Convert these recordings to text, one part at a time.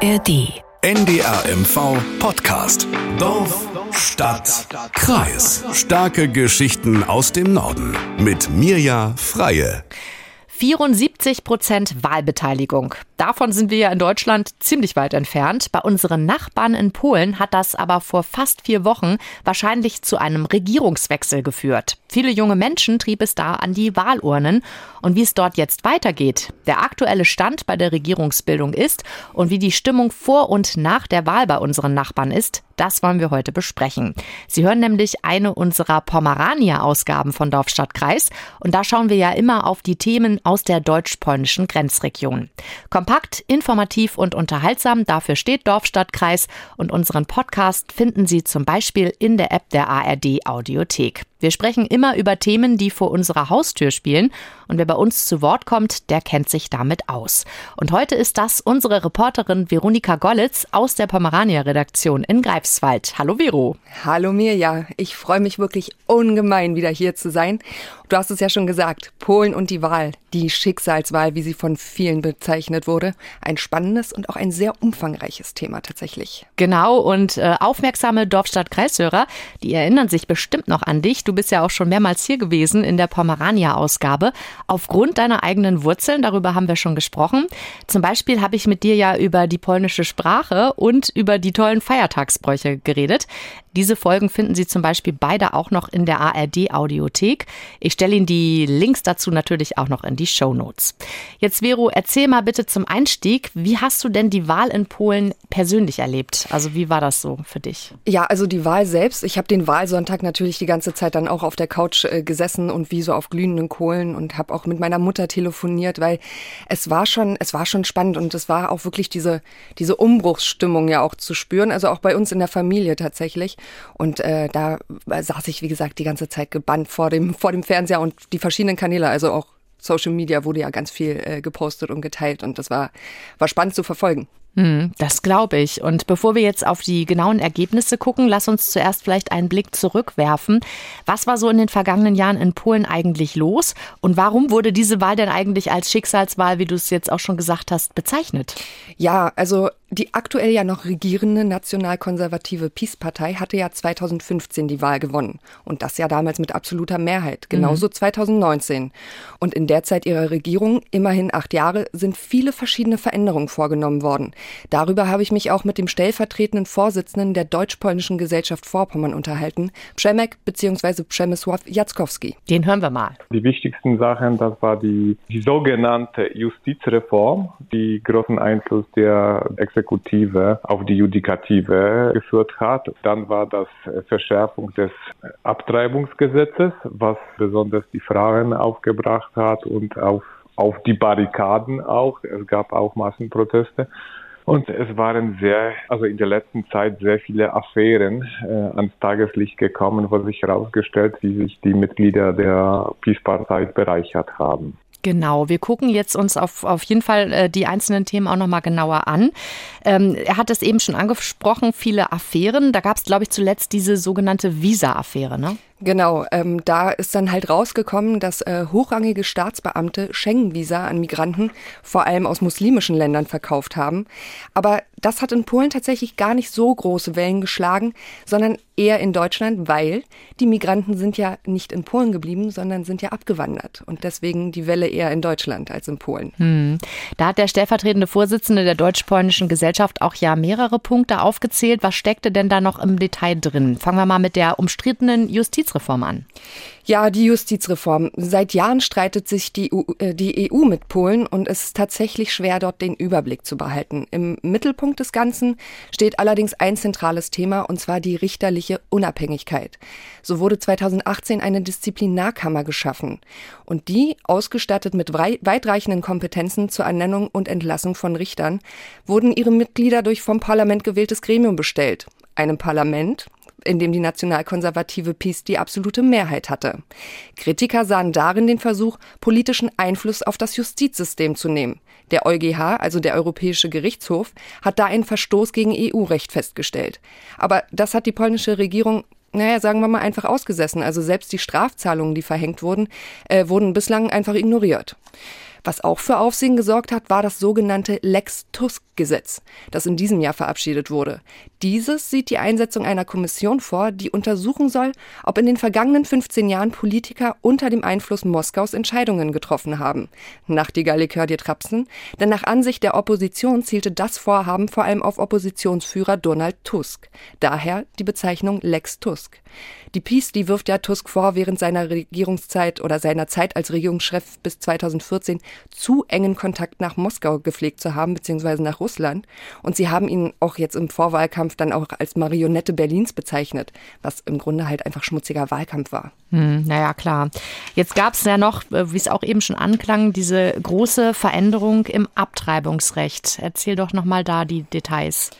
ARD. NDRMV Podcast. Dorf, Stadt, Kreis. Starke Geschichten aus dem Norden. Mit Mirja Freie. 74 Prozent Wahlbeteiligung. Davon sind wir ja in Deutschland ziemlich weit entfernt. Bei unseren Nachbarn in Polen hat das aber vor fast vier Wochen wahrscheinlich zu einem Regierungswechsel geführt. Viele junge Menschen trieb es da an die Wahlurnen. Und wie es dort jetzt weitergeht, der aktuelle Stand bei der Regierungsbildung ist und wie die Stimmung vor und nach der Wahl bei unseren Nachbarn ist, das wollen wir heute besprechen. Sie hören nämlich eine unserer Pomerania-Ausgaben von Dorfstadtkreis und da schauen wir ja immer auf die Themen aus der deutsch-polnischen Grenzregion. Kompakt, informativ und unterhaltsam, dafür steht Dorfstadtkreis und unseren Podcast finden Sie zum Beispiel in der App der ARD Audiothek. Wir sprechen immer über Themen, die vor unserer Haustür spielen. Und wer bei uns zu Wort kommt, der kennt sich damit aus. Und heute ist das unsere Reporterin Veronika Gollitz aus der Pomerania-Redaktion in Greifswald. Hallo Vero. Hallo Mirja. Ich freue mich wirklich ungemein, wieder hier zu sein. Du hast es ja schon gesagt, Polen und die Wahl, die Schicksalswahl, wie sie von vielen bezeichnet wurde. Ein spannendes und auch ein sehr umfangreiches Thema tatsächlich. Genau, und äh, aufmerksame Dorfstadt-Kreishörer, die erinnern sich bestimmt noch an dich. Du bist ja auch schon mehrmals hier gewesen in der Pomerania-Ausgabe. Aufgrund deiner eigenen Wurzeln, darüber haben wir schon gesprochen. Zum Beispiel habe ich mit dir ja über die polnische Sprache und über die tollen Feiertagsbräuche geredet. Diese Folgen finden Sie zum Beispiel beide auch noch in der ARD-Audiothek. Ich stelle Ihnen die Links dazu natürlich auch noch in die Show Notes. Jetzt, Vero, erzähl mal bitte zum Einstieg, wie hast du denn die Wahl in Polen persönlich erlebt? Also, wie war das so für dich? Ja, also die Wahl selbst. Ich habe den Wahlsonntag natürlich die ganze Zeit dann auch auf der Couch äh, gesessen und wie so auf glühenden Kohlen und habe auch mit meiner Mutter telefoniert, weil es war schon, es war schon spannend und es war auch wirklich diese, diese Umbruchsstimmung ja auch zu spüren. Also auch bei uns in der Familie tatsächlich. Und äh, da saß ich, wie gesagt, die ganze Zeit gebannt vor dem, vor dem Fernseher und die verschiedenen Kanäle, also auch Social Media wurde ja ganz viel äh, gepostet und geteilt und das war, war spannend zu verfolgen. Hm, das glaube ich. Und bevor wir jetzt auf die genauen Ergebnisse gucken, lass uns zuerst vielleicht einen Blick zurückwerfen. Was war so in den vergangenen Jahren in Polen eigentlich los? Und warum wurde diese Wahl denn eigentlich als Schicksalswahl, wie du es jetzt auch schon gesagt hast, bezeichnet? Ja, also die aktuell ja noch regierende nationalkonservative PiS-Partei hatte ja 2015 die Wahl gewonnen. Und das ja damals mit absoluter Mehrheit. Genauso mhm. 2019. Und in der Zeit ihrer Regierung, immerhin acht Jahre, sind viele verschiedene Veränderungen vorgenommen worden. Darüber habe ich mich auch mit dem stellvertretenden Vorsitzenden der Deutsch-Polnischen Gesellschaft Vorpommern unterhalten, Przemek bzw. Przemysław Jackowski. Den hören wir mal. Die wichtigsten Sachen, das war die, die sogenannte Justizreform, die großen Einfluss der Ex Exekutive auf die Judikative geführt hat. Dann war das Verschärfung des Abtreibungsgesetzes, was besonders die Frauen aufgebracht hat und auf, auf die Barrikaden auch. Es gab auch Massenproteste. Und es waren sehr, also in der letzten Zeit sehr viele Affären äh, ans Tageslicht gekommen, wo sich herausgestellt, wie sich die Mitglieder der Peace-Partei bereichert haben. Genau, wir gucken jetzt uns auf, auf jeden Fall äh, die einzelnen Themen auch nochmal genauer an. Ähm, er hat es eben schon angesprochen, viele Affären. Da gab es, glaube ich, zuletzt diese sogenannte Visa-Affäre, ne? Genau, ähm, da ist dann halt rausgekommen, dass äh, hochrangige Staatsbeamte Schengen-Visa an Migranten vor allem aus muslimischen Ländern verkauft haben. Aber das hat in Polen tatsächlich gar nicht so große Wellen geschlagen, sondern eher in Deutschland, weil die Migranten sind ja nicht in Polen geblieben, sondern sind ja abgewandert. Und deswegen die Welle eher in Deutschland als in Polen. Hm. Da hat der stellvertretende Vorsitzende der deutsch-polnischen Gesellschaft auch ja mehrere Punkte aufgezählt. Was steckte denn da noch im Detail drin? Fangen wir mal mit der umstrittenen Justiz Justizreform an. Ja, die Justizreform. Seit Jahren streitet sich die EU, äh, die EU mit Polen und es ist tatsächlich schwer, dort den Überblick zu behalten. Im Mittelpunkt des Ganzen steht allerdings ein zentrales Thema und zwar die richterliche Unabhängigkeit. So wurde 2018 eine Disziplinarkammer geschaffen und die, ausgestattet mit weitreichenden Kompetenzen zur Ernennung und Entlassung von Richtern, wurden ihre Mitglieder durch vom Parlament gewähltes Gremium bestellt. Einem Parlament, in dem die nationalkonservative PiS die absolute Mehrheit hatte. Kritiker sahen darin den Versuch, politischen Einfluss auf das Justizsystem zu nehmen. Der EuGH, also der Europäische Gerichtshof, hat da einen Verstoß gegen EU-Recht festgestellt. Aber das hat die polnische Regierung naja, sagen wir mal einfach ausgesessen. Also selbst die Strafzahlungen, die verhängt wurden, äh, wurden bislang einfach ignoriert. Was auch für Aufsehen gesorgt hat, war das sogenannte Lex Tusk Gesetz, das in diesem Jahr verabschiedet wurde. Dieses sieht die Einsetzung einer Kommission vor, die untersuchen soll, ob in den vergangenen 15 Jahren Politiker unter dem Einfluss Moskaus Entscheidungen getroffen haben. Nachtigall, ich hör dir trapsen, denn nach Ansicht der Opposition zielte das Vorhaben vor allem auf Oppositionsführer Donald Tusk. Daher die Bezeichnung Lex Tusk. Die Peace, die wirft ja Tusk vor, während seiner Regierungszeit oder seiner Zeit als Regierungschef bis 2014 zu engen Kontakt nach Moskau gepflegt zu haben, beziehungsweise nach Russland. Und sie haben ihn auch jetzt im Vorwahlkampf dann auch als Marionette Berlins bezeichnet, was im Grunde halt einfach schmutziger Wahlkampf war. Hm, naja, klar. Jetzt gab es ja noch, äh, wie es auch eben schon anklang, diese große Veränderung im Abtreibungsrecht. Erzähl doch nochmal da die Details.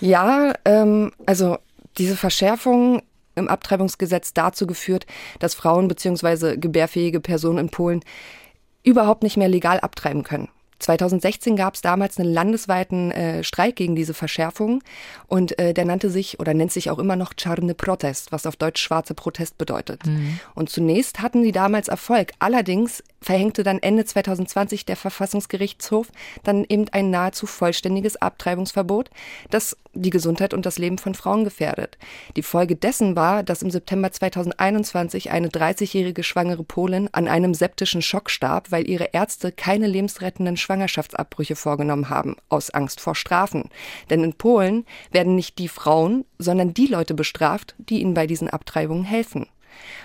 Ja, ähm, also diese Verschärfung im Abtreibungsgesetz dazu geführt, dass Frauen bzw. gebärfähige Personen in Polen überhaupt nicht mehr legal abtreiben können. 2016 gab es damals einen landesweiten äh, Streik gegen diese Verschärfung und äh, der nannte sich oder nennt sich auch immer noch Czarny Protest, was auf Deutsch schwarze Protest bedeutet. Mhm. Und zunächst hatten sie damals Erfolg. Allerdings verhängte dann Ende 2020 der Verfassungsgerichtshof dann eben ein nahezu vollständiges Abtreibungsverbot, das die Gesundheit und das Leben von Frauen gefährdet. Die Folge dessen war, dass im September 2021 eine 30-jährige schwangere Polin an einem septischen Schock starb, weil ihre Ärzte keine lebensrettenden Schwangerschaftsabbrüche vorgenommen haben, aus Angst vor Strafen. Denn in Polen werden nicht die Frauen, sondern die Leute bestraft, die ihnen bei diesen Abtreibungen helfen.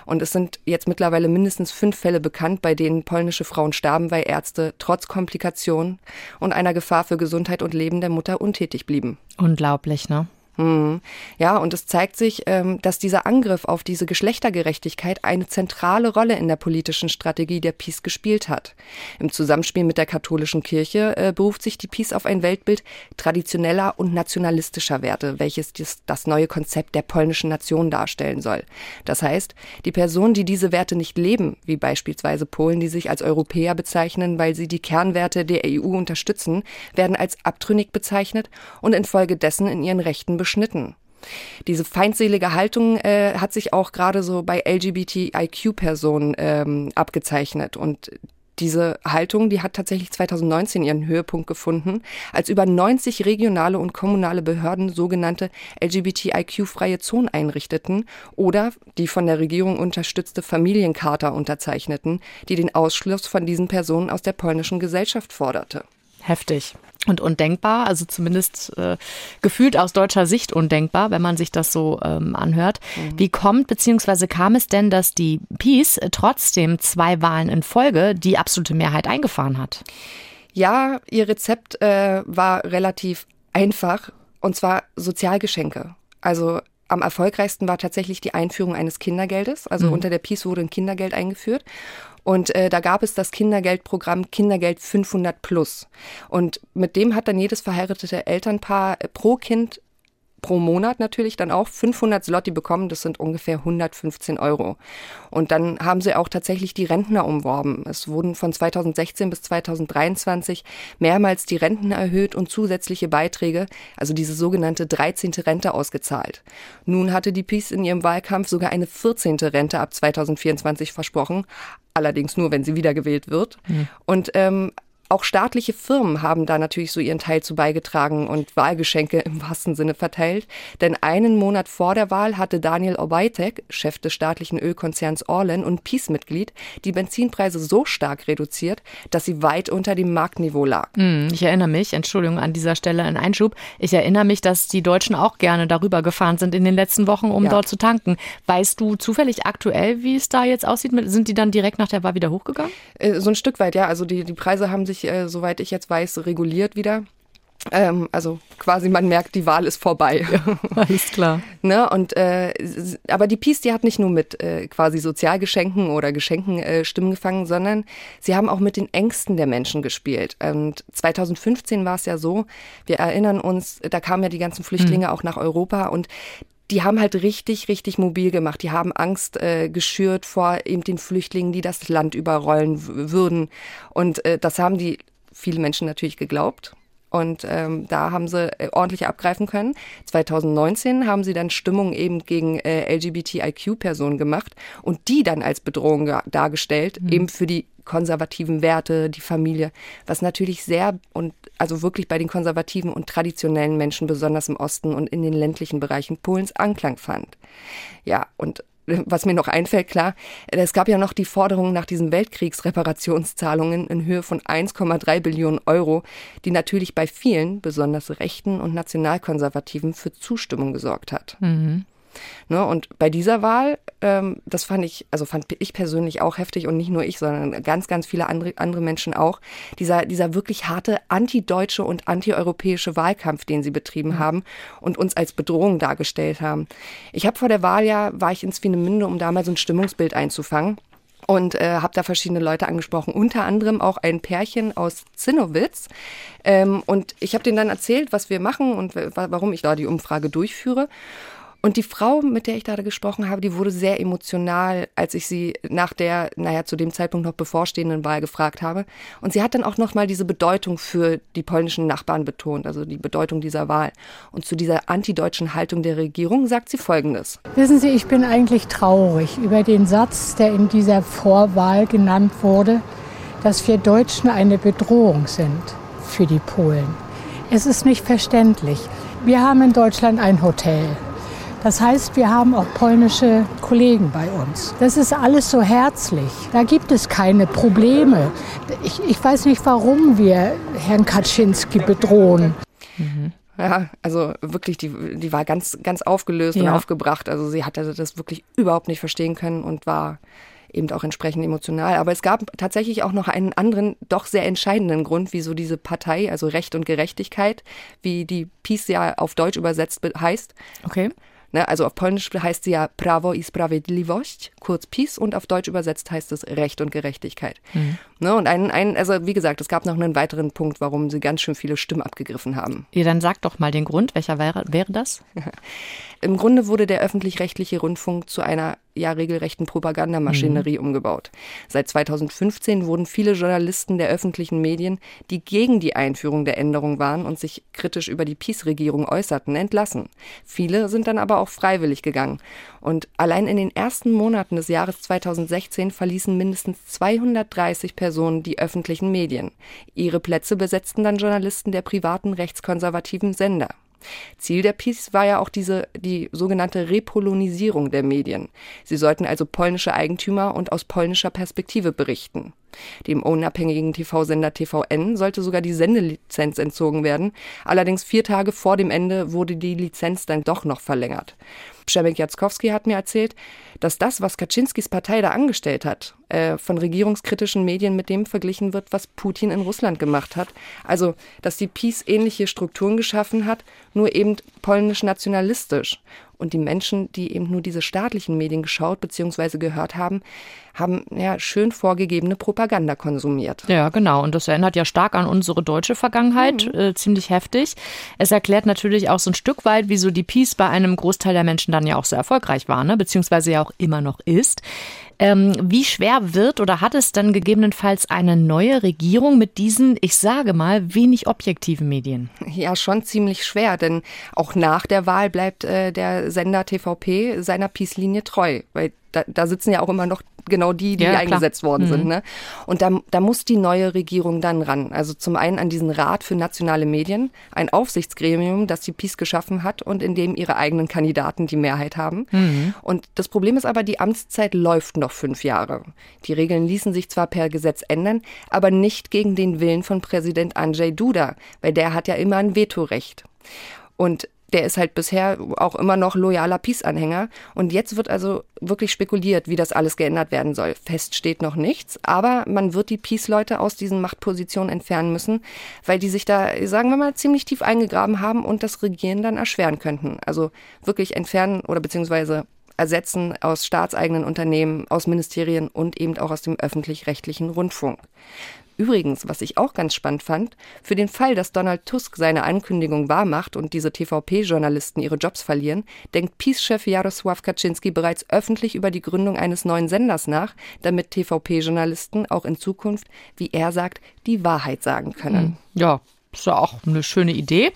Und es sind jetzt mittlerweile mindestens fünf Fälle bekannt, bei denen polnische Frauen starben, weil Ärzte trotz Komplikationen und einer Gefahr für Gesundheit und Leben der Mutter untätig blieben. Unglaublich, ne? Hm. Ja, und es zeigt sich, ähm, dass dieser Angriff auf diese Geschlechtergerechtigkeit eine zentrale Rolle in der politischen Strategie der Peace gespielt hat. Im Zusammenspiel mit der katholischen Kirche äh, beruft sich die Peace auf ein Weltbild traditioneller und nationalistischer Werte, welches das neue Konzept der polnischen Nation darstellen soll. Das heißt, die Personen, die diese Werte nicht leben, wie beispielsweise Polen, die sich als Europäer bezeichnen, weil sie die Kernwerte der EU unterstützen, werden als abtrünnig bezeichnet und infolgedessen in ihren Rechten beschnitten. Diese feindselige Haltung äh, hat sich auch gerade so bei LGBTIQ-Personen ähm, abgezeichnet. Und diese Haltung, die hat tatsächlich 2019 ihren Höhepunkt gefunden, als über 90 regionale und kommunale Behörden sogenannte LGBTIQ-freie Zonen einrichteten oder die von der Regierung unterstützte Familiencharta unterzeichneten, die den Ausschluss von diesen Personen aus der polnischen Gesellschaft forderte. Heftig und undenkbar, also zumindest äh, gefühlt aus deutscher Sicht undenkbar, wenn man sich das so ähm, anhört. Mhm. Wie kommt bzw. kam es denn, dass die Peace trotzdem zwei Wahlen in Folge die absolute Mehrheit eingefahren hat? Ja, ihr Rezept äh, war relativ einfach und zwar Sozialgeschenke. Also am erfolgreichsten war tatsächlich die Einführung eines Kindergeldes. Also mhm. unter der Peace wurde ein Kindergeld eingeführt. Und äh, da gab es das Kindergeldprogramm Kindergeld 500 Plus. Und mit dem hat dann jedes verheiratete Elternpaar pro Kind pro Monat natürlich dann auch 500 Slotti bekommen. Das sind ungefähr 115 Euro. Und dann haben sie auch tatsächlich die Rentner umworben. Es wurden von 2016 bis 2023 mehrmals die Renten erhöht und zusätzliche Beiträge, also diese sogenannte 13. Rente ausgezahlt. Nun hatte die PiS in ihrem Wahlkampf sogar eine 14. Rente ab 2024 versprochen allerdings nur, wenn sie wiedergewählt wird. Mhm. Und ähm, auch staatliche Firmen haben da natürlich so ihren Teil zu beigetragen und Wahlgeschenke im wahrsten Sinne verteilt. Denn einen Monat vor der Wahl hatte Daniel Obajtek, Chef des staatlichen Ölkonzerns Orlen und Peace-Mitglied, die Benzinpreise so stark reduziert, dass sie weit unter dem Marktniveau lag. Hm, ich erinnere mich, Entschuldigung an dieser Stelle ein Einschub, ich erinnere mich, dass die Deutschen auch gerne darüber gefahren sind in den letzten Wochen, um ja. dort zu tanken. Weißt du zufällig aktuell, wie es da jetzt aussieht? Sind die dann direkt nach der Wahl wieder hochgegangen? Äh, so ein Stück weit, ja. Also die, die Preise haben sich sich, äh, soweit ich jetzt weiß, reguliert wieder. Ähm, also quasi man merkt, die Wahl ist vorbei. Ja, alles klar. ne? Und äh, aber die Peace, die hat nicht nur mit äh, quasi Sozialgeschenken oder Geschenken äh, Stimmen gefangen, sondern sie haben auch mit den Ängsten der Menschen gespielt. Und 2015 war es ja so, wir erinnern uns, da kamen ja die ganzen Flüchtlinge mhm. auch nach Europa und die haben halt richtig, richtig mobil gemacht. Die haben Angst äh, geschürt vor eben den Flüchtlingen, die das Land überrollen würden. Und äh, das haben die viele Menschen natürlich geglaubt. Und ähm, da haben sie äh, ordentlich abgreifen können. 2019 haben sie dann Stimmung eben gegen äh, LGBTIQ-Personen gemacht und die dann als Bedrohung dargestellt, mhm. eben für die konservativen Werte, die Familie, was natürlich sehr und also wirklich bei den konservativen und traditionellen Menschen, besonders im Osten und in den ländlichen Bereichen Polens, Anklang fand. Ja, und was mir noch einfällt, klar, es gab ja noch die Forderung nach diesen Weltkriegsreparationszahlungen in Höhe von 1,3 Billionen Euro, die natürlich bei vielen, besonders Rechten und Nationalkonservativen, für Zustimmung gesorgt hat. Mhm. Ne, und bei dieser Wahl, ähm, das fand ich, also fand ich persönlich auch heftig und nicht nur ich, sondern ganz, ganz viele andere, andere Menschen auch, dieser, dieser wirklich harte antideutsche und antieuropäische Wahlkampf, den sie betrieben mhm. haben und uns als Bedrohung dargestellt haben. Ich habe vor der Wahl ja, war ich in Swinemünde, um da mal so ein Stimmungsbild einzufangen und äh, habe da verschiedene Leute angesprochen, unter anderem auch ein Pärchen aus Zinnowitz. Ähm, und ich habe denen dann erzählt, was wir machen und warum ich da die Umfrage durchführe. Und die Frau, mit der ich da gesprochen habe, die wurde sehr emotional, als ich sie nach der, naja, zu dem Zeitpunkt noch bevorstehenden Wahl gefragt habe. Und sie hat dann auch nochmal diese Bedeutung für die polnischen Nachbarn betont, also die Bedeutung dieser Wahl. Und zu dieser antideutschen Haltung der Regierung sagt sie Folgendes. Wissen Sie, ich bin eigentlich traurig über den Satz, der in dieser Vorwahl genannt wurde, dass wir Deutschen eine Bedrohung sind für die Polen. Es ist nicht verständlich. Wir haben in Deutschland ein Hotel. Das heißt, wir haben auch polnische Kollegen bei uns. Das ist alles so herzlich. Da gibt es keine Probleme. Ich, ich weiß nicht, warum wir Herrn Kaczynski bedrohen. Mhm. Ja, also wirklich, die, die war ganz, ganz aufgelöst ja. und aufgebracht. Also sie hatte das wirklich überhaupt nicht verstehen können und war eben auch entsprechend emotional. Aber es gab tatsächlich auch noch einen anderen, doch sehr entscheidenden Grund, wieso diese Partei, also Recht und Gerechtigkeit, wie die Peace ja auf Deutsch übersetzt heißt. Okay. Ne, also auf Polnisch heißt sie ja Prawo i Sprawiedliwość, kurz Peace, und auf Deutsch übersetzt heißt es Recht und Gerechtigkeit. Mhm. Ne, und ein, ein, also wie gesagt, es gab noch einen weiteren Punkt, warum sie ganz schön viele Stimmen abgegriffen haben. Ja, dann sag doch mal den Grund. Welcher wäre, wäre das? Im Grunde wurde der öffentlich-rechtliche Rundfunk zu einer ja regelrechten Propagandamaschinerie mhm. umgebaut. Seit 2015 wurden viele Journalisten der öffentlichen Medien, die gegen die Einführung der Änderung waren und sich kritisch über die Peace-Regierung äußerten, entlassen. Viele sind dann aber auch freiwillig gegangen. Und allein in den ersten Monaten des Jahres 2016 verließen mindestens 230 Personen die öffentlichen Medien. Ihre Plätze besetzten dann Journalisten der privaten rechtskonservativen Sender. Ziel der Peace war ja auch diese, die sogenannte Repolonisierung der Medien. Sie sollten also polnische Eigentümer und aus polnischer Perspektive berichten. Dem unabhängigen TV-Sender TVN sollte sogar die Sendelizenz entzogen werden. Allerdings vier Tage vor dem Ende wurde die Lizenz dann doch noch verlängert. Przemek Jackowski hat mir erzählt, dass das, was Kaczynskis Partei da angestellt hat, äh, von regierungskritischen Medien mit dem verglichen wird, was Putin in Russland gemacht hat. Also, dass die Peace ähnliche Strukturen geschaffen hat, nur eben polnisch nationalistisch. Und die Menschen, die eben nur diese staatlichen Medien geschaut bzw. gehört haben, haben ja schön vorgegebene Propaganda konsumiert. Ja, genau. Und das erinnert ja stark an unsere deutsche Vergangenheit, mhm. äh, ziemlich heftig. Es erklärt natürlich auch so ein Stück weit, wieso die Peace bei einem Großteil der Menschen dann ja auch so erfolgreich war, ne? beziehungsweise ja auch immer noch ist. Ähm, wie schwer wird oder hat es dann gegebenenfalls eine neue Regierung mit diesen, ich sage mal, wenig objektiven Medien? Ja, schon ziemlich schwer, denn auch nach der Wahl bleibt äh, der Sender TVP seiner Peace-Linie treu, weil da, da sitzen ja auch immer noch genau die, die ja, eingesetzt worden mhm. sind. Ne? Und da, da muss die neue Regierung dann ran. Also zum einen an diesen Rat für nationale Medien, ein Aufsichtsgremium, das die PiS geschaffen hat und in dem ihre eigenen Kandidaten die Mehrheit haben. Mhm. Und das Problem ist aber, die Amtszeit läuft noch fünf Jahre. Die Regeln ließen sich zwar per Gesetz ändern, aber nicht gegen den Willen von Präsident Andrzej Duda, weil der hat ja immer ein Vetorecht. Und der ist halt bisher auch immer noch loyaler Peace-Anhänger. Und jetzt wird also wirklich spekuliert, wie das alles geändert werden soll. Fest steht noch nichts, aber man wird die Peace-Leute aus diesen Machtpositionen entfernen müssen, weil die sich da, sagen wir mal, ziemlich tief eingegraben haben und das Regieren dann erschweren könnten. Also wirklich entfernen oder beziehungsweise ersetzen aus staatseigenen Unternehmen, aus Ministerien und eben auch aus dem öffentlich-rechtlichen Rundfunk. Übrigens, was ich auch ganz spannend fand, für den Fall, dass Donald Tusk seine Ankündigung wahrmacht und diese TVP-Journalisten ihre Jobs verlieren, denkt Peace-Chef Jarosław Kaczynski bereits öffentlich über die Gründung eines neuen Senders nach, damit TVP-Journalisten auch in Zukunft, wie er sagt, die Wahrheit sagen können. Hm. Ja, ist ja auch eine schöne Idee.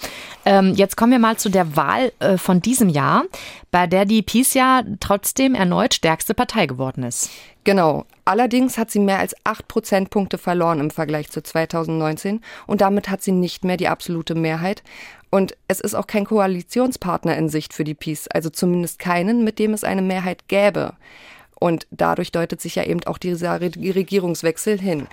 Ähm, jetzt kommen wir mal zu der Wahl äh, von diesem Jahr, bei der die PiS ja trotzdem erneut stärkste Partei geworden ist. Genau. Allerdings hat sie mehr als acht Prozentpunkte verloren im Vergleich zu 2019 und damit hat sie nicht mehr die absolute Mehrheit. Und es ist auch kein Koalitionspartner in Sicht für die PiS, also zumindest keinen, mit dem es eine Mehrheit gäbe. Und dadurch deutet sich ja eben auch dieser Regierungswechsel hin.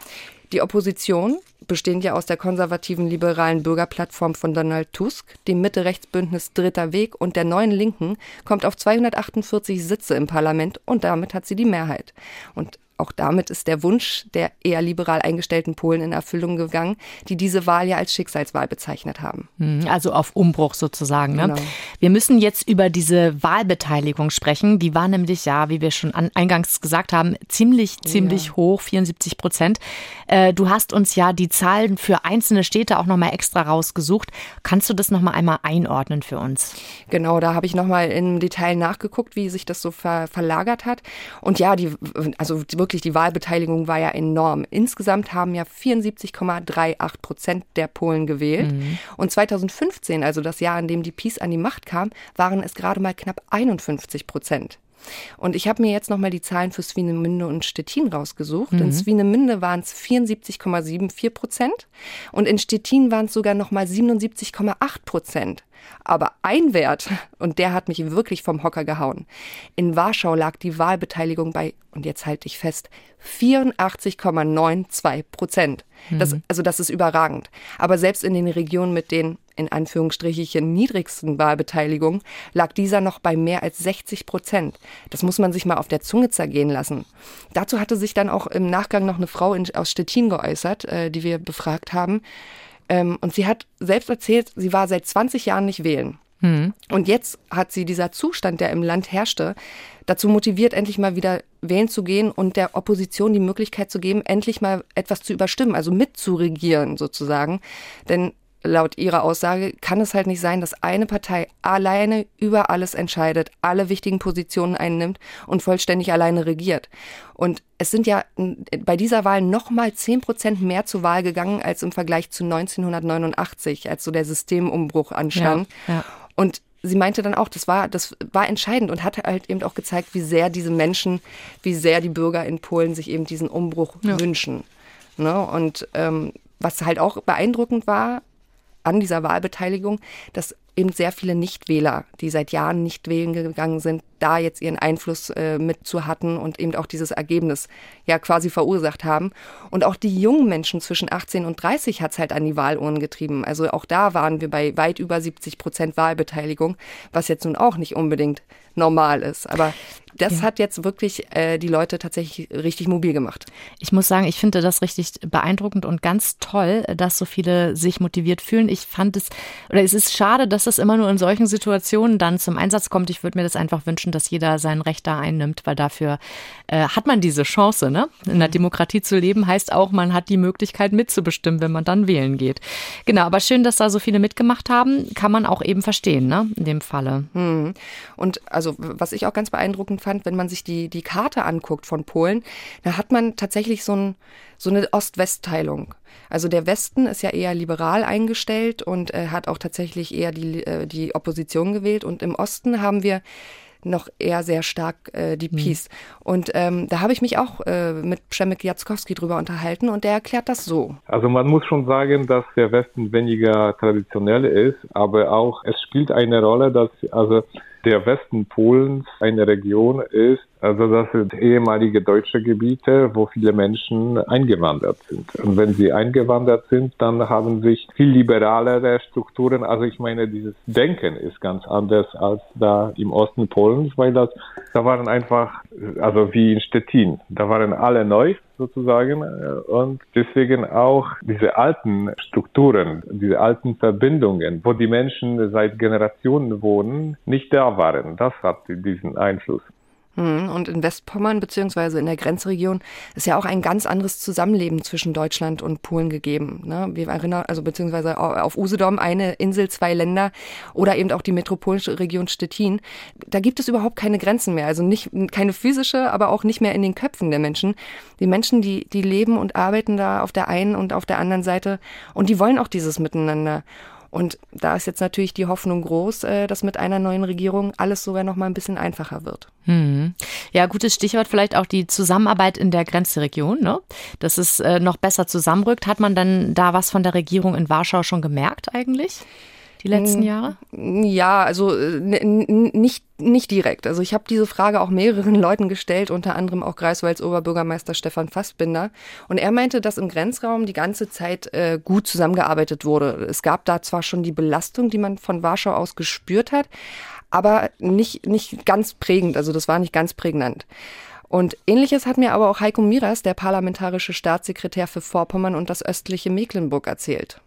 Die Opposition, bestehend ja aus der konservativen liberalen Bürgerplattform von Donald Tusk, dem Mitte-Rechts-Bündnis Dritter Weg und der neuen Linken, kommt auf 248 Sitze im Parlament und damit hat sie die Mehrheit. Und auch damit ist der Wunsch der eher liberal eingestellten Polen in Erfüllung gegangen, die diese Wahl ja als Schicksalswahl bezeichnet haben. Hm, also auf Umbruch sozusagen. Ne? Genau. Wir müssen jetzt über diese Wahlbeteiligung sprechen. Die war nämlich ja, wie wir schon eingangs gesagt haben, ziemlich, ziemlich ja. hoch, 74 Prozent. Äh, du hast uns ja die Zahlen für einzelne Städte auch nochmal extra rausgesucht. Kannst du das nochmal einmal einordnen für uns? Genau, da habe ich nochmal im Detail nachgeguckt, wie sich das so ver verlagert hat. Und ja, die, also wirklich die Wahlbeteiligung war ja enorm. Insgesamt haben ja 74,38 Prozent der Polen gewählt. Mhm. Und 2015, also das Jahr, in dem die PiS an die Macht kam, waren es gerade mal knapp 51 Prozent. Und ich habe mir jetzt nochmal die Zahlen für Swinemünde und Stettin rausgesucht. Mhm. In Swinemünde waren es 74,74 Prozent und in Stettin waren es sogar nochmal 77,8 Prozent. Aber ein Wert, und der hat mich wirklich vom Hocker gehauen. In Warschau lag die Wahlbeteiligung bei, und jetzt halte ich fest, 84,92 Prozent. Das, mhm. also das ist überragend. Aber selbst in den Regionen mit den in Anführungsstrichen niedrigsten Wahlbeteiligung lag dieser noch bei mehr als 60 Prozent. Das muss man sich mal auf der Zunge zergehen lassen. Dazu hatte sich dann auch im Nachgang noch eine Frau in, aus Stettin geäußert, äh, die wir befragt haben. Ähm, und sie hat selbst erzählt, sie war seit 20 Jahren nicht wählen. Mhm. Und jetzt hat sie dieser Zustand, der im Land herrschte, dazu motiviert, endlich mal wieder wählen zu gehen und der Opposition die Möglichkeit zu geben, endlich mal etwas zu überstimmen, also mitzuregieren sozusagen. Denn laut ihrer Aussage kann es halt nicht sein, dass eine Partei alleine über alles entscheidet, alle wichtigen Positionen einnimmt und vollständig alleine regiert. Und es sind ja bei dieser Wahl nochmal zehn Prozent mehr zur Wahl gegangen als im Vergleich zu 1989, als so der Systemumbruch anstand. Ja, ja. Und sie meinte dann auch, das war, das war entscheidend und hat halt eben auch gezeigt, wie sehr diese Menschen, wie sehr die Bürger in Polen sich eben diesen Umbruch ja. wünschen. Ne? Und ähm, was halt auch beeindruckend war, an dieser Wahlbeteiligung, dass eben sehr viele Nichtwähler, die seit Jahren nicht wählen gegangen sind, da jetzt ihren Einfluss äh, mit zu hatten und eben auch dieses Ergebnis ja quasi verursacht haben. Und auch die jungen Menschen zwischen 18 und 30 hat es halt an die Wahlurnen getrieben. Also auch da waren wir bei weit über 70 Prozent Wahlbeteiligung, was jetzt nun auch nicht unbedingt normal ist. Aber das ja. hat jetzt wirklich äh, die Leute tatsächlich richtig mobil gemacht. Ich muss sagen, ich finde das richtig beeindruckend und ganz toll, dass so viele sich motiviert fühlen. Ich fand es, oder es ist schade, dass es immer nur in solchen Situationen dann zum Einsatz kommt. Ich würde mir das einfach wünschen, dass jeder sein Recht da einnimmt, weil dafür äh, hat man diese Chance. Ne? In der mhm. Demokratie zu leben heißt auch, man hat die Möglichkeit mitzubestimmen, wenn man dann wählen geht. Genau, aber schön, dass da so viele mitgemacht haben, kann man auch eben verstehen, ne? in dem Falle. Hm. Und also, was ich auch ganz beeindruckend fand, wenn man sich die, die Karte anguckt von Polen, da hat man tatsächlich so, ein, so eine Ost-West-Teilung. Also der Westen ist ja eher liberal eingestellt und äh, hat auch tatsächlich eher die, äh, die Opposition gewählt. Und im Osten haben wir noch eher sehr stark äh, die mhm. Peace. Mhm. Und ähm, da habe ich mich auch äh, mit Przemek Jackowski drüber unterhalten und der erklärt das so. Also man muss schon sagen, dass der Westen weniger traditionell ist, aber auch es spielt eine Rolle, dass also der Westen Polens eine Region ist, also das sind ehemalige deutsche Gebiete, wo viele Menschen eingewandert sind. Und wenn sie eingewandert sind, dann haben sich viel liberalere Strukturen. Also ich meine, dieses Denken ist ganz anders als da im Osten Polens, weil das, da waren einfach, also wie in Stettin, da waren alle neu sozusagen und deswegen auch diese alten Strukturen, diese alten Verbindungen, wo die Menschen seit Generationen wohnen, nicht da waren. Das hat diesen Einfluss. Hm, und in Westpommern beziehungsweise in der Grenzregion ist ja auch ein ganz anderes Zusammenleben zwischen Deutschland und Polen gegeben. Ne? Wir erinnern, also beziehungsweise auf Usedom eine Insel, zwei Länder oder eben auch die metropolische Region Stettin. Da gibt es überhaupt keine Grenzen mehr. Also nicht keine physische, aber auch nicht mehr in den Köpfen der Menschen. Die Menschen, die, die leben und arbeiten da auf der einen und auf der anderen Seite und die wollen auch dieses Miteinander. Und da ist jetzt natürlich die Hoffnung groß, äh, dass mit einer neuen Regierung alles sogar noch mal ein bisschen einfacher wird. Hm. Ja, gutes Stichwort vielleicht auch die Zusammenarbeit in der Grenzregion, ne? Dass es äh, noch besser zusammenrückt. Hat man dann da was von der Regierung in Warschau schon gemerkt eigentlich? Die letzten Jahre? Ja, also äh, nicht, nicht direkt. Also ich habe diese Frage auch mehreren Leuten gestellt, unter anderem auch Greifswalds Oberbürgermeister Stefan Fassbinder. Und er meinte, dass im Grenzraum die ganze Zeit äh, gut zusammengearbeitet wurde. Es gab da zwar schon die Belastung, die man von Warschau aus gespürt hat, aber nicht, nicht ganz prägend. Also das war nicht ganz prägnant. Und ähnliches hat mir aber auch Heiko Miras, der parlamentarische Staatssekretär für Vorpommern und das östliche Mecklenburg, erzählt.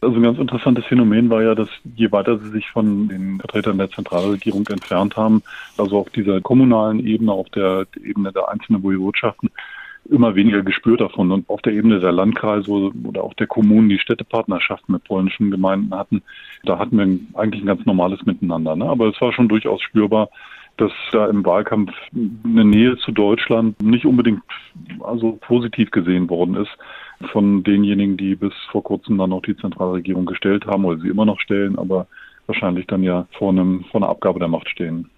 Also ein ganz interessantes Phänomen war ja, dass je weiter sie sich von den Vertretern der Zentralregierung entfernt haben, also auf dieser kommunalen Ebene, auf der Ebene der einzelnen Woiwodschaften, immer weniger gespürt davon. Und auf der Ebene der Landkreise oder auch der Kommunen, die Städtepartnerschaften mit polnischen Gemeinden hatten, da hatten wir eigentlich ein ganz normales Miteinander. Ne? Aber es war schon durchaus spürbar, dass da im Wahlkampf eine Nähe zu Deutschland nicht unbedingt also positiv gesehen worden ist von denjenigen, die bis vor kurzem dann noch die Zentralregierung gestellt haben oder sie immer noch stellen, aber wahrscheinlich dann ja vor einem vor einer Abgabe der Macht stehen.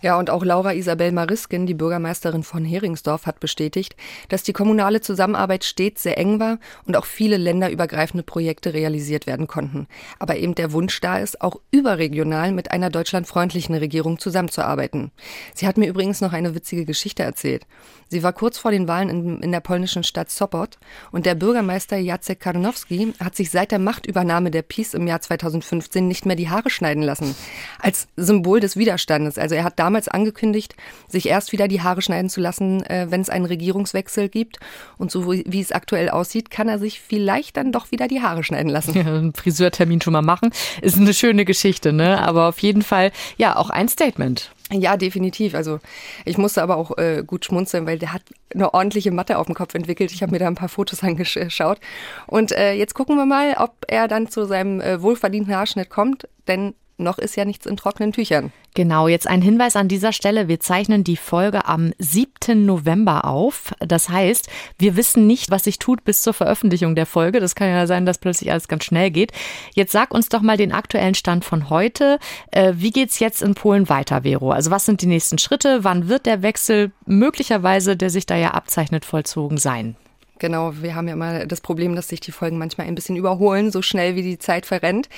Ja, und auch Laura Isabel Mariskin, die Bürgermeisterin von Heringsdorf, hat bestätigt, dass die kommunale Zusammenarbeit stets sehr eng war und auch viele länderübergreifende Projekte realisiert werden konnten. Aber eben der Wunsch da ist, auch überregional mit einer deutschlandfreundlichen Regierung zusammenzuarbeiten. Sie hat mir übrigens noch eine witzige Geschichte erzählt. Sie war kurz vor den Wahlen in, in der polnischen Stadt Sopot und der Bürgermeister Jacek Karnowski hat sich seit der Machtübernahme der PiS im Jahr 2015 nicht mehr die Haare schneiden lassen. Als Symbol des Widerstandes. Also er hat da damals angekündigt, sich erst wieder die Haare schneiden zu lassen, äh, wenn es einen Regierungswechsel gibt. Und so wie, es aktuell aussieht, kann er sich vielleicht dann doch wieder die Haare schneiden lassen. Ja, einen Friseurtermin schon mal machen. Ist eine schöne Geschichte, ne? Aber auf jeden Fall, ja, auch ein Statement. Ja, definitiv. Also ich musste aber auch äh, gut schmunzeln, weil der hat eine ordentliche Matte auf dem Kopf entwickelt. Ich habe mir da ein paar Fotos angeschaut. Und äh, jetzt gucken wir mal, ob er dann zu seinem äh, wohlverdienten Haarschnitt kommt. Denn noch ist ja nichts in trockenen Tüchern. Genau, jetzt ein Hinweis an dieser Stelle. Wir zeichnen die Folge am 7. November auf. Das heißt, wir wissen nicht, was sich tut bis zur Veröffentlichung der Folge. Das kann ja sein, dass plötzlich alles ganz schnell geht. Jetzt sag uns doch mal den aktuellen Stand von heute. Äh, wie geht's jetzt in Polen weiter, Vero? Also was sind die nächsten Schritte? Wann wird der Wechsel möglicherweise, der sich da ja abzeichnet, vollzogen sein? Genau, wir haben ja immer das Problem, dass sich die Folgen manchmal ein bisschen überholen, so schnell wie die Zeit verrennt.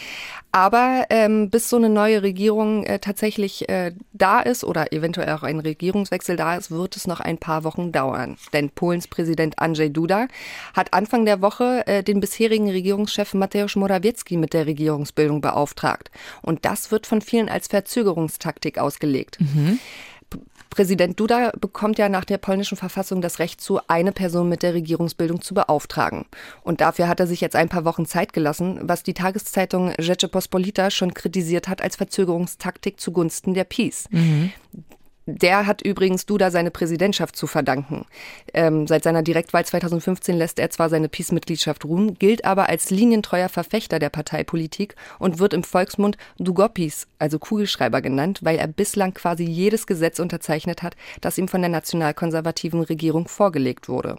Aber ähm, bis so eine neue Regierung äh, tatsächlich äh, da ist oder eventuell auch ein Regierungswechsel da ist, wird es noch ein paar Wochen dauern. Denn Polens Präsident Andrzej Duda hat Anfang der Woche äh, den bisherigen Regierungschef Mateusz Morawiecki mit der Regierungsbildung beauftragt. Und das wird von vielen als Verzögerungstaktik ausgelegt. Mhm. Präsident Duda bekommt ja nach der polnischen Verfassung das Recht zu, eine Person mit der Regierungsbildung zu beauftragen. Und dafür hat er sich jetzt ein paar Wochen Zeit gelassen, was die Tageszeitung Rzeczpospolita schon kritisiert hat als Verzögerungstaktik zugunsten der Peace. Mhm. Der hat übrigens Duda seine Präsidentschaft zu verdanken. Ähm, seit seiner Direktwahl 2015 lässt er zwar seine Peace-Mitgliedschaft ruhen, gilt aber als linientreuer Verfechter der Parteipolitik und wird im Volksmund Dugopis, also Kugelschreiber genannt, weil er bislang quasi jedes Gesetz unterzeichnet hat, das ihm von der nationalkonservativen Regierung vorgelegt wurde.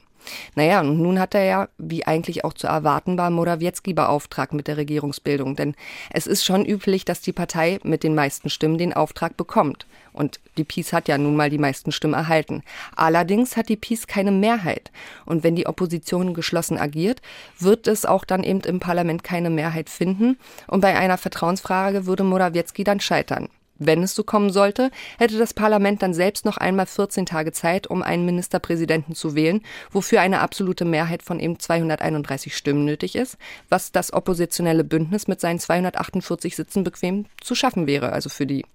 Naja, und nun hat er ja, wie eigentlich auch zu erwarten war, Morawiecki beauftragt mit der Regierungsbildung. Denn es ist schon üblich, dass die Partei mit den meisten Stimmen den Auftrag bekommt. Und die Peace hat ja nun mal die meisten Stimmen erhalten. Allerdings hat die Peace keine Mehrheit. Und wenn die Opposition geschlossen agiert, wird es auch dann eben im Parlament keine Mehrheit finden. Und bei einer Vertrauensfrage würde Morawiecki dann scheitern. Wenn es so kommen sollte, hätte das Parlament dann selbst noch einmal 14 Tage Zeit, um einen Ministerpräsidenten zu wählen, wofür eine absolute Mehrheit von eben 231 Stimmen nötig ist, was das oppositionelle Bündnis mit seinen 248 Sitzen bequem zu schaffen wäre, also für die.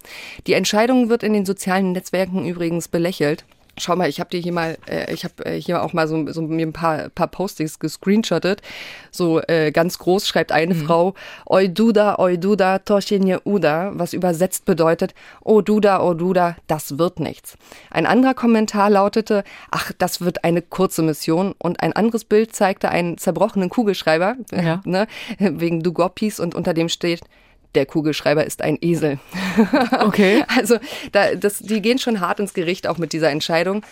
Die Entscheidung wird in den sozialen Netzwerken übrigens belächelt. Schau mal, ich habe dir hier mal, äh, ich habe äh, hier auch mal so, so mir ein paar, paar Postings gescreenshottet. So äh, ganz groß schreibt eine mhm. Frau, Oi Duda, Oi Duda, Toshinje Uda, was übersetzt bedeutet, Oh Duda, Oh Duda, das wird nichts. Ein anderer Kommentar lautete, ach, das wird eine kurze Mission. Und ein anderes Bild zeigte einen zerbrochenen Kugelschreiber, ja. ne, wegen Dugopis und unter dem steht, der Kugelschreiber ist ein Esel. Okay. also da, das, die gehen schon hart ins Gericht auch mit dieser Entscheidung.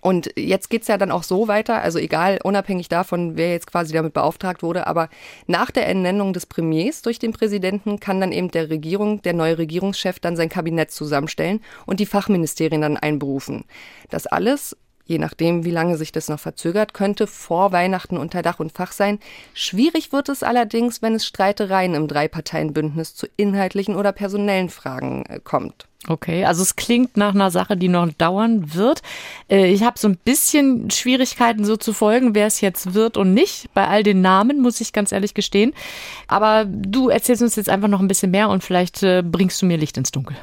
Und jetzt geht's ja dann auch so weiter, also egal, unabhängig davon, wer jetzt quasi damit beauftragt wurde, aber nach der Ernennung des Premiers durch den Präsidenten kann dann eben der Regierung, der neue Regierungschef dann sein Kabinett zusammenstellen und die Fachministerien dann einberufen. Das alles je nachdem, wie lange sich das noch verzögert, könnte vor Weihnachten unter Dach und Fach sein. Schwierig wird es allerdings, wenn es Streitereien im Dreiparteienbündnis zu inhaltlichen oder personellen Fragen äh, kommt. Okay, also es klingt nach einer Sache, die noch dauern wird. Äh, ich habe so ein bisschen Schwierigkeiten, so zu folgen, wer es jetzt wird und nicht. Bei all den Namen, muss ich ganz ehrlich gestehen. Aber du erzählst uns jetzt einfach noch ein bisschen mehr und vielleicht äh, bringst du mir Licht ins Dunkel.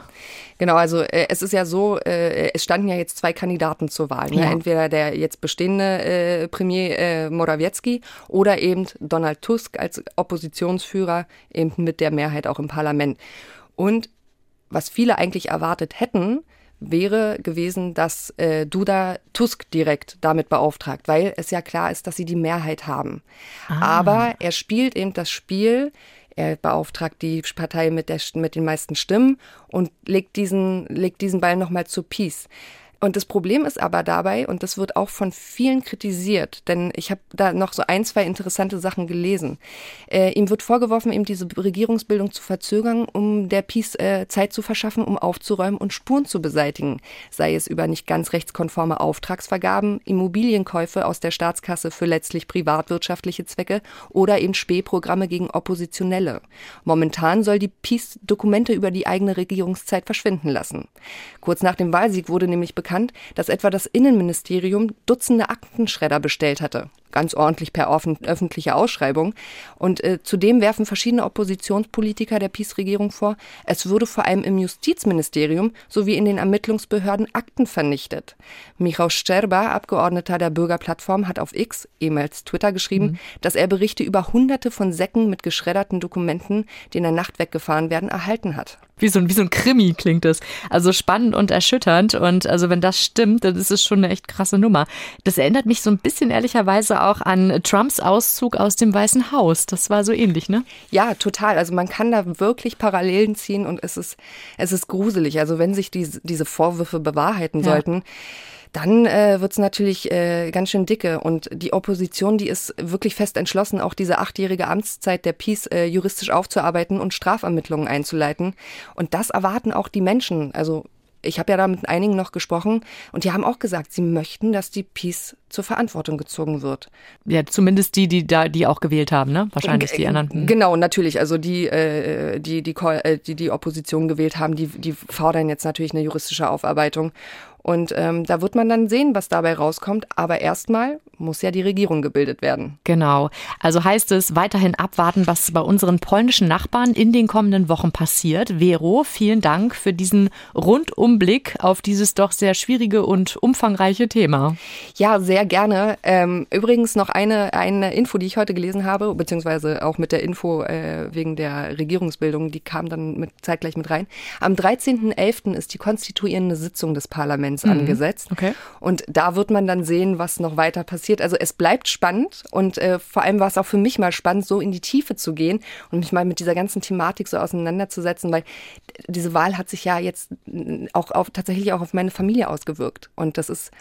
Genau, also äh, es ist ja so, äh, es standen ja jetzt zwei Kandidaten zur Wahl. Ne? Ja. Entweder der jetzt bestehende äh, Premier äh, Morawiecki oder eben Donald Tusk als Oppositionsführer eben mit der Mehrheit auch im Parlament. Und was viele eigentlich erwartet hätten, wäre gewesen, dass äh, Duda Tusk direkt damit beauftragt, weil es ja klar ist, dass sie die Mehrheit haben. Ah. Aber er spielt eben das Spiel, er beauftragt die Partei mit, der, mit den meisten Stimmen und legt diesen, legt diesen Ball nochmal zu Peace. Und das Problem ist aber dabei, und das wird auch von vielen kritisiert, denn ich habe da noch so ein, zwei interessante Sachen gelesen. Äh, ihm wird vorgeworfen, eben diese Regierungsbildung zu verzögern, um der Peace äh, Zeit zu verschaffen, um aufzuräumen und Spuren zu beseitigen, sei es über nicht ganz rechtskonforme Auftragsvergaben, Immobilienkäufe aus der Staatskasse für letztlich privatwirtschaftliche Zwecke oder eben Spähprogramme gegen Oppositionelle. Momentan soll die Peace Dokumente über die eigene Regierungszeit verschwinden lassen. Kurz nach dem Wahlsieg wurde nämlich bekannt, dass etwa das Innenministerium Dutzende Aktenschredder bestellt hatte ganz ordentlich per öffentliche Ausschreibung. Und äh, zudem werfen verschiedene Oppositionspolitiker der PiS-Regierung vor, es würde vor allem im Justizministerium sowie in den Ermittlungsbehörden Akten vernichtet. Michał Szczerba, Abgeordneter der Bürgerplattform, hat auf X, ehemals Twitter, geschrieben, mhm. dass er Berichte über Hunderte von Säcken mit geschredderten Dokumenten, die in der Nacht weggefahren werden, erhalten hat. Wie so, ein, wie so ein Krimi klingt es. Also spannend und erschütternd. Und also wenn das stimmt, dann ist es schon eine echt krasse Nummer. Das erinnert mich so ein bisschen ehrlicherweise auch an Trumps Auszug aus dem Weißen Haus. Das war so ähnlich, ne? Ja, total. Also man kann da wirklich Parallelen ziehen und es ist, es ist gruselig. Also wenn sich diese, diese Vorwürfe bewahrheiten ja. sollten, dann äh, wird es natürlich äh, ganz schön dicke. Und die Opposition, die ist wirklich fest entschlossen, auch diese achtjährige Amtszeit der Peace äh, juristisch aufzuarbeiten und Strafermittlungen einzuleiten. Und das erwarten auch die Menschen. Also ich habe ja da mit einigen noch gesprochen und die haben auch gesagt, sie möchten, dass die Peace zur Verantwortung gezogen wird. Ja, zumindest die, die da, die auch gewählt haben, ne? Wahrscheinlich die anderen. Hm. Genau, natürlich. Also die, äh, die, die, äh, die, die Opposition gewählt haben, die, die fordern jetzt natürlich eine juristische Aufarbeitung. Und ähm, da wird man dann sehen, was dabei rauskommt. Aber erstmal muss ja die Regierung gebildet werden. Genau. Also heißt es weiterhin abwarten, was bei unseren polnischen Nachbarn in den kommenden Wochen passiert. Vero, vielen Dank für diesen Rundumblick auf dieses doch sehr schwierige und umfangreiche Thema. Ja, sehr gerne. Ähm, übrigens noch eine, eine Info, die ich heute gelesen habe, beziehungsweise auch mit der Info äh, wegen der Regierungsbildung, die kam dann mit, zeitgleich mit rein. Am 13.11. ist die konstituierende Sitzung des Parlaments Parlaments mhm. angesetzt. Okay. Und da wird man dann sehen, was noch weiter passiert. Also es bleibt spannend und äh, vor allem war es auch für mich mal spannend, so in die Tiefe zu gehen und mich mal mit dieser ganzen Thematik so auseinanderzusetzen, weil diese Wahl hat sich ja jetzt auch auf, tatsächlich auch auf meine Familie ausgewirkt. Und das ist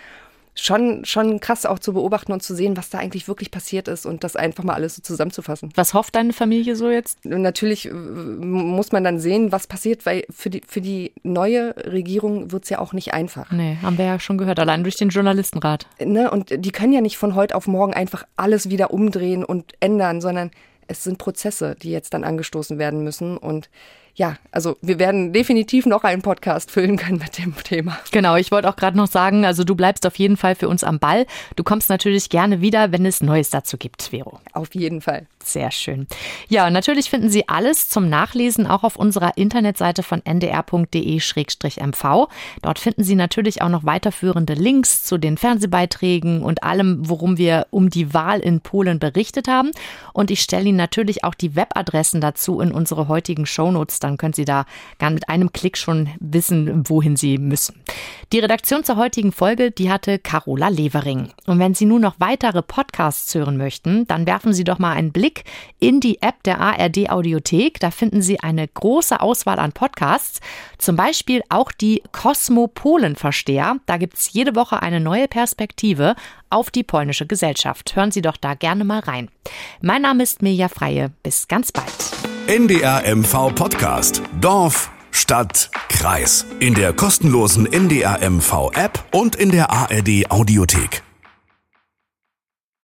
schon, schon krass auch zu beobachten und zu sehen, was da eigentlich wirklich passiert ist und das einfach mal alles so zusammenzufassen. Was hofft deine Familie so jetzt? Natürlich äh, muss man dann sehen, was passiert, weil für die, für die neue Regierung wird es ja auch nicht einfach. Nee, haben wir ja schon gehört, allein durch den Journalistenrat. Ne, und die können ja nicht von heute auf morgen einfach alles wieder umdrehen und ändern, sondern es sind Prozesse, die jetzt dann angestoßen werden müssen und ja, also wir werden definitiv noch einen Podcast füllen können mit dem Thema. Genau, ich wollte auch gerade noch sagen, also du bleibst auf jeden Fall für uns am Ball. Du kommst natürlich gerne wieder, wenn es Neues dazu gibt, Vero. Auf jeden Fall. Sehr schön. Ja, natürlich finden Sie alles zum Nachlesen auch auf unserer Internetseite von ndr.de-mv. Dort finden Sie natürlich auch noch weiterführende Links zu den Fernsehbeiträgen und allem, worum wir um die Wahl in Polen berichtet haben. Und ich stelle Ihnen natürlich auch die Webadressen dazu in unsere heutigen Shownotes. Dann können Sie da mit einem Klick schon wissen, wohin Sie müssen. Die Redaktion zur heutigen Folge, die hatte Carola Levering. Und wenn Sie nun noch weitere Podcasts hören möchten, dann werfen Sie doch mal einen Blick Blick in die App der ARD Audiothek. Da finden Sie eine große Auswahl an Podcasts, zum Beispiel auch die Kosmopolen-Versteher. Da gibt es jede Woche eine neue Perspektive auf die polnische Gesellschaft. Hören Sie doch da gerne mal rein. Mein Name ist Mirja Freie. Bis ganz bald. NDR MV Podcast. Dorf, Stadt, Kreis. In der kostenlosen NDR MV App und in der ARD Audiothek.